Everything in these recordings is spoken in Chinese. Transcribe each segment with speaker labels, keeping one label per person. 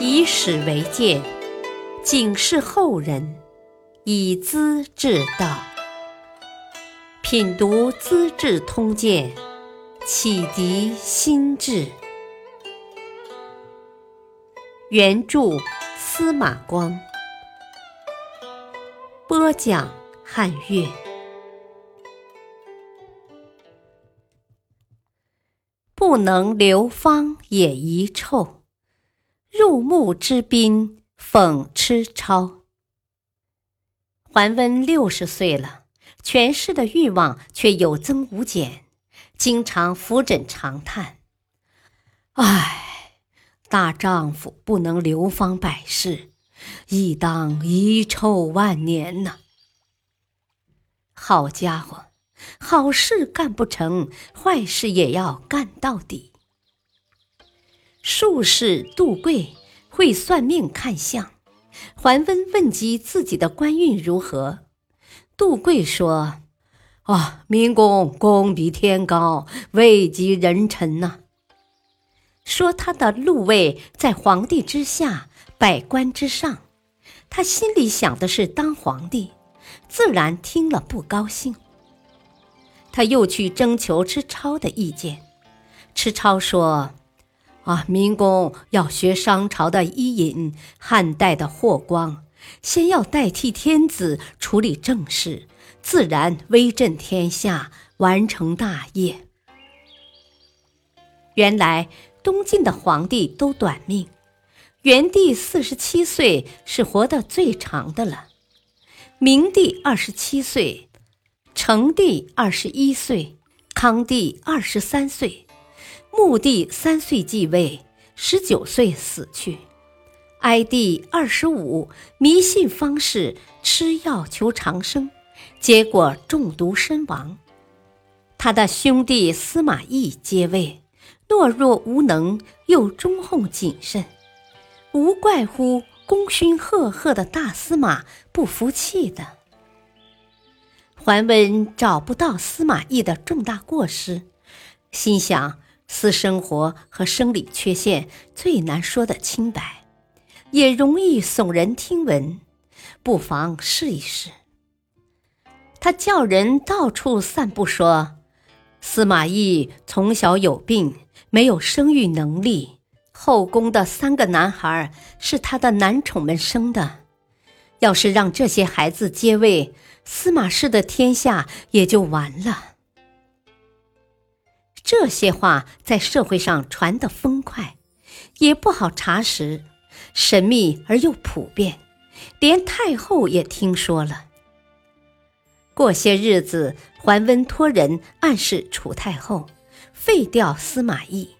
Speaker 1: 以史为鉴，警示后人，以资治道。品读《资治通鉴》，启迪心智。原著司马光，播讲汉乐。不能流芳也遗臭，入穆之宾讽痴超。桓温六十岁了。权势的欲望却有增无减，经常扶枕长叹：“唉，大丈夫不能流芳百世，亦当遗臭万年呐！好家伙，好事干不成，坏事也要干到底。”术士杜贵会算命看相，桓温问及自己的官运如何。杜贵说：“啊，明公功比天高，位极人臣呐。说他的禄位在皇帝之下，百官之上。他心里想的是当皇帝，自然听了不高兴。他又去征求吃超的意见。吃超说：‘啊，明公要学商朝的伊尹，汉代的霍光。’”先要代替天子处理政事，自然威震天下，完成大业。原来东晋的皇帝都短命，元帝四十七岁是活得最长的了，明帝二十七岁，成帝二十一岁，康帝二十三岁，穆帝三岁继位，十九岁死去。哀帝二十五，迷信方士，吃药求长生，结果中毒身亡。他的兄弟司马懿接位，懦弱无能，又忠厚谨慎，无怪乎功勋赫赫的大司马不服气的。桓温找不到司马懿的重大过失，心想私生活和生理缺陷最难说得清白。也容易耸人听闻，不妨试一试。他叫人到处散布说，司马懿从小有病，没有生育能力，后宫的三个男孩是他的男宠们生的。要是让这些孩子接位，司马氏的天下也就完了。这些话在社会上传得风快，也不好查实。神秘而又普遍，连太后也听说了。过些日子，桓温托人暗示楚太后，废掉司马懿，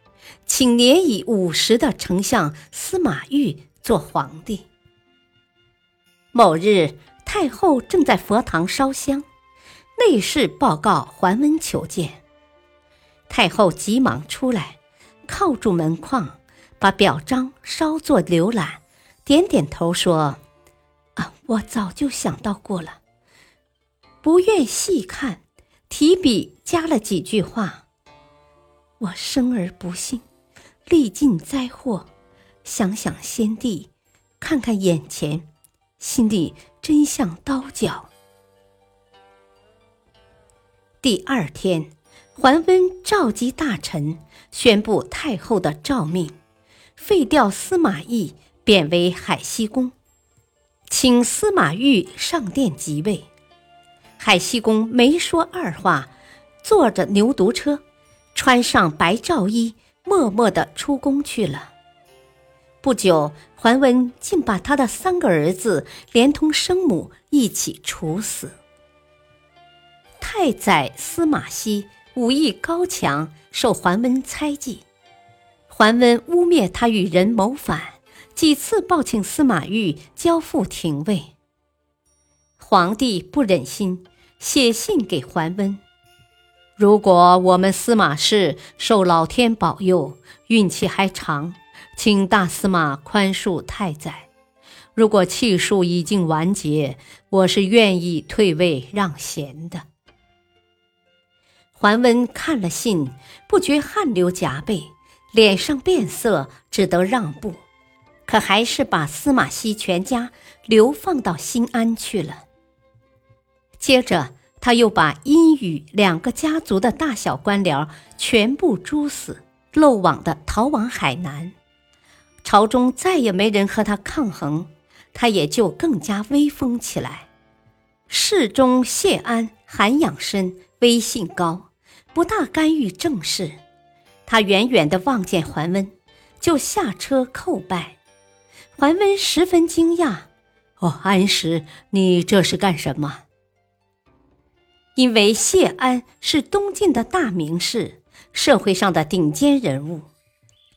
Speaker 1: 请年已五十的丞相司马昱做皇帝。某日，太后正在佛堂烧香，内侍报告桓温求见。太后急忙出来，靠住门框。把表彰稍作浏览，点点头说：“啊，我早就想到过了，不愿细看，提笔加了几句话。我生而不幸，历尽灾祸，想想先帝，看看眼前，心里真像刀绞。”第二天，桓温召集大臣，宣布太后的诏命。废掉司马懿，贬为海西公，请司马懿上殿即位。海西公没说二话，坐着牛犊车，穿上白罩衣，默默地出宫去了。不久，桓温竟把他的三个儿子连同生母一起处死。太宰司马熙武艺高强，受桓温猜忌。桓温污蔑他与人谋反，几次报请司马懿交付廷尉。皇帝不忍心，写信给桓温：“如果我们司马氏受老天保佑，运气还长，请大司马宽恕太宰；如果气数已经完结，我是愿意退位让贤的。”桓温看了信，不觉汗流浃背。脸上变色，只得让步。可还是把司马熙全家流放到新安去了。接着，他又把殷宇两个家族的大小官僚全部诛死，漏网的逃往海南。朝中再也没人和他抗衡，他也就更加威风起来。侍中谢安涵养深，威信高，不大干预政事。他远远的望见桓温，就下车叩拜。桓温十分惊讶：“哦，安石，你这是干什么？”因为谢安是东晋的大名士，社会上的顶尖人物，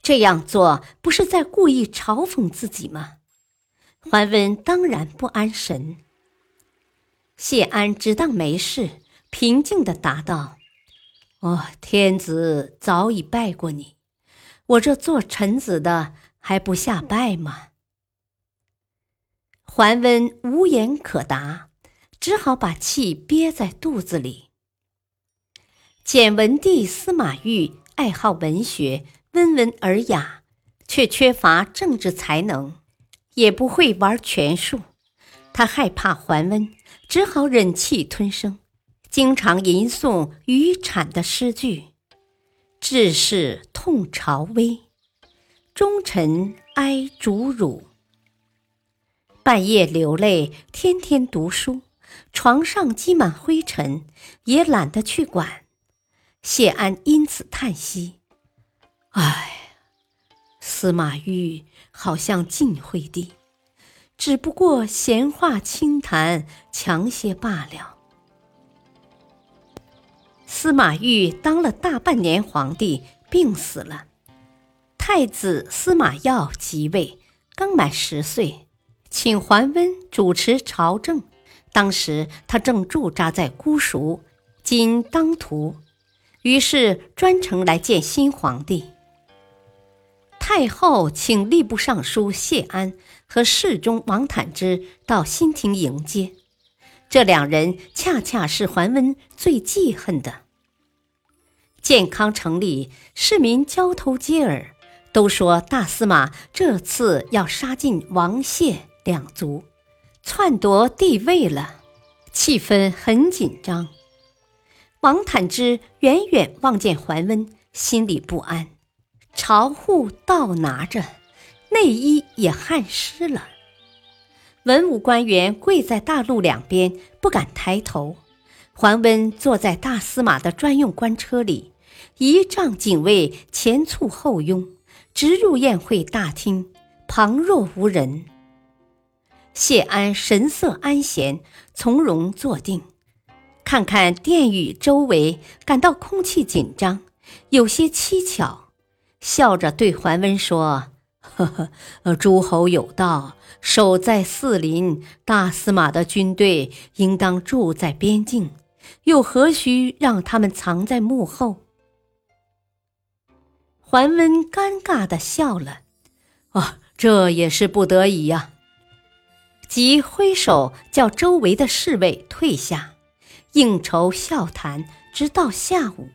Speaker 1: 这样做不是在故意嘲讽自己吗？桓温当然不安神。谢安只当没事，平静地答道：“哦，天子早已拜过你，我这做臣子的还不下拜吗？”桓温无言可答，只好把气憋在肚子里。简文帝司马懿爱好文学，温文尔雅，却缺乏政治才能，也不会玩权术。他害怕桓温。只好忍气吞声，经常吟诵虞产的诗句：“志士痛朝威，忠臣哀主辱。”半夜流泪，天天读书，床上积满灰尘，也懒得去管。谢安因此叹息：“唉，司马懿好像晋惠帝。”只不过闲话轻谈，强些罢了。司马懿当了大半年皇帝，病死了。太子司马曜即位，刚满十岁，请桓温主持朝政。当时他正驻扎在姑孰（今当涂），于是专程来见新皇帝。太后请吏部尚书谢安和侍中王坦之到新亭迎接，这两人恰恰是桓温最记恨的。建康城里市民交头接耳，都说大司马这次要杀尽王谢两族，篡夺帝位了，气氛很紧张。王坦之远远望见桓温，心里不安。朝户倒拿着，内衣也汗湿了。文武官员跪在大路两边，不敢抬头。桓温坐在大司马的专用官车里，仪仗警卫前簇后拥，直入宴会大厅，旁若无人。谢安神色安闲，从容坐定，看看殿宇周围，感到空气紧张，有些蹊跷。笑着对桓温说：“呵 呵，诸侯有道，守在四邻，大司马的军队应当住在边境，又何须让他们藏在幕后？”桓温尴尬的笑了：“哦，这也是不得已呀。”即挥手叫周围的侍卫退下，应酬笑谈，直到下午。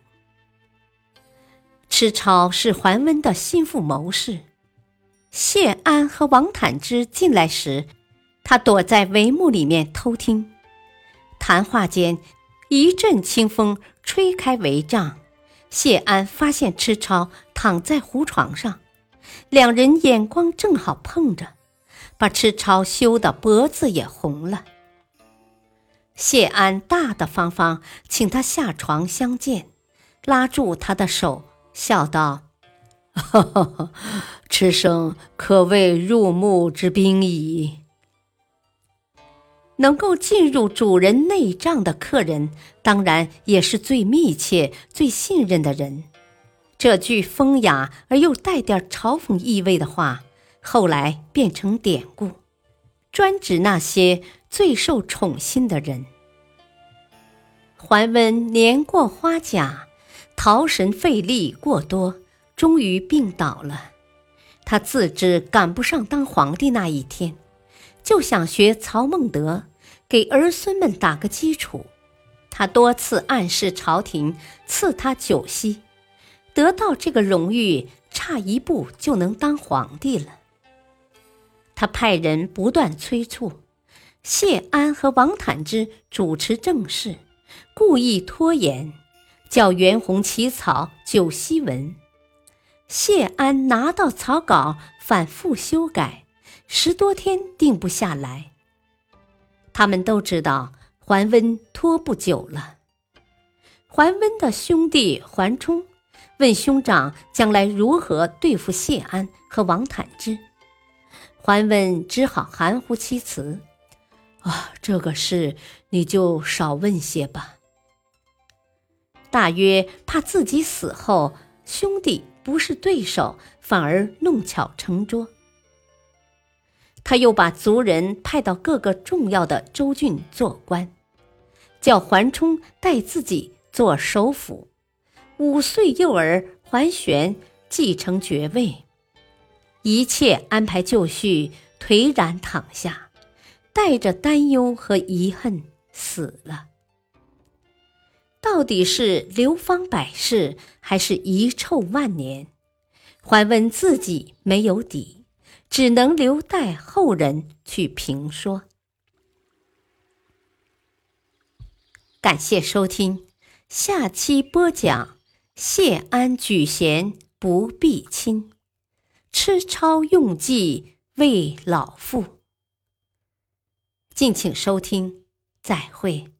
Speaker 1: 池超是桓温的心腹谋士，谢安和王坦之进来时，他躲在帷幕里面偷听。谈话间，一阵清风吹开帷帐，谢安发现池超躺在胡床上，两人眼光正好碰着，把池超羞得脖子也红了。谢安大大方方请他下床相见，拉住他的手。笑道：“哈哈，此生可谓入幕之宾矣。能够进入主人内帐的客人，当然也是最密切、最信任的人。”这句风雅而又带点嘲讽意味的话，后来变成典故，专指那些最受宠信的人。桓温年过花甲。逃神费力过多，终于病倒了。他自知赶不上当皇帝那一天，就想学曹孟德，给儿孙们打个基础。他多次暗示朝廷赐他九锡，得到这个荣誉，差一步就能当皇帝了。他派人不断催促谢安和王坦之主持政事，故意拖延，叫袁弘起草九锡文。谢安拿到草稿，反复修改，十多天定不下来。他们都知道桓温拖不久了。桓温的兄弟桓冲问兄长将来如何对付谢安和王坦之，桓温只好含糊其辞：“啊，这个事你就少问些吧。”大约怕自己死后兄弟。不是对手，反而弄巧成拙。他又把族人派到各个重要的州郡做官，叫桓冲代自己做首辅，五岁幼儿桓玄继承爵位，一切安排就绪，颓然躺下，带着担忧和遗恨死了。到底是流芳百世，还是遗臭万年？桓问自己没有底，只能留待后人去评说。感谢收听，下期播讲谢安举贤不避亲，吃超用计为老父。敬请收听，再会。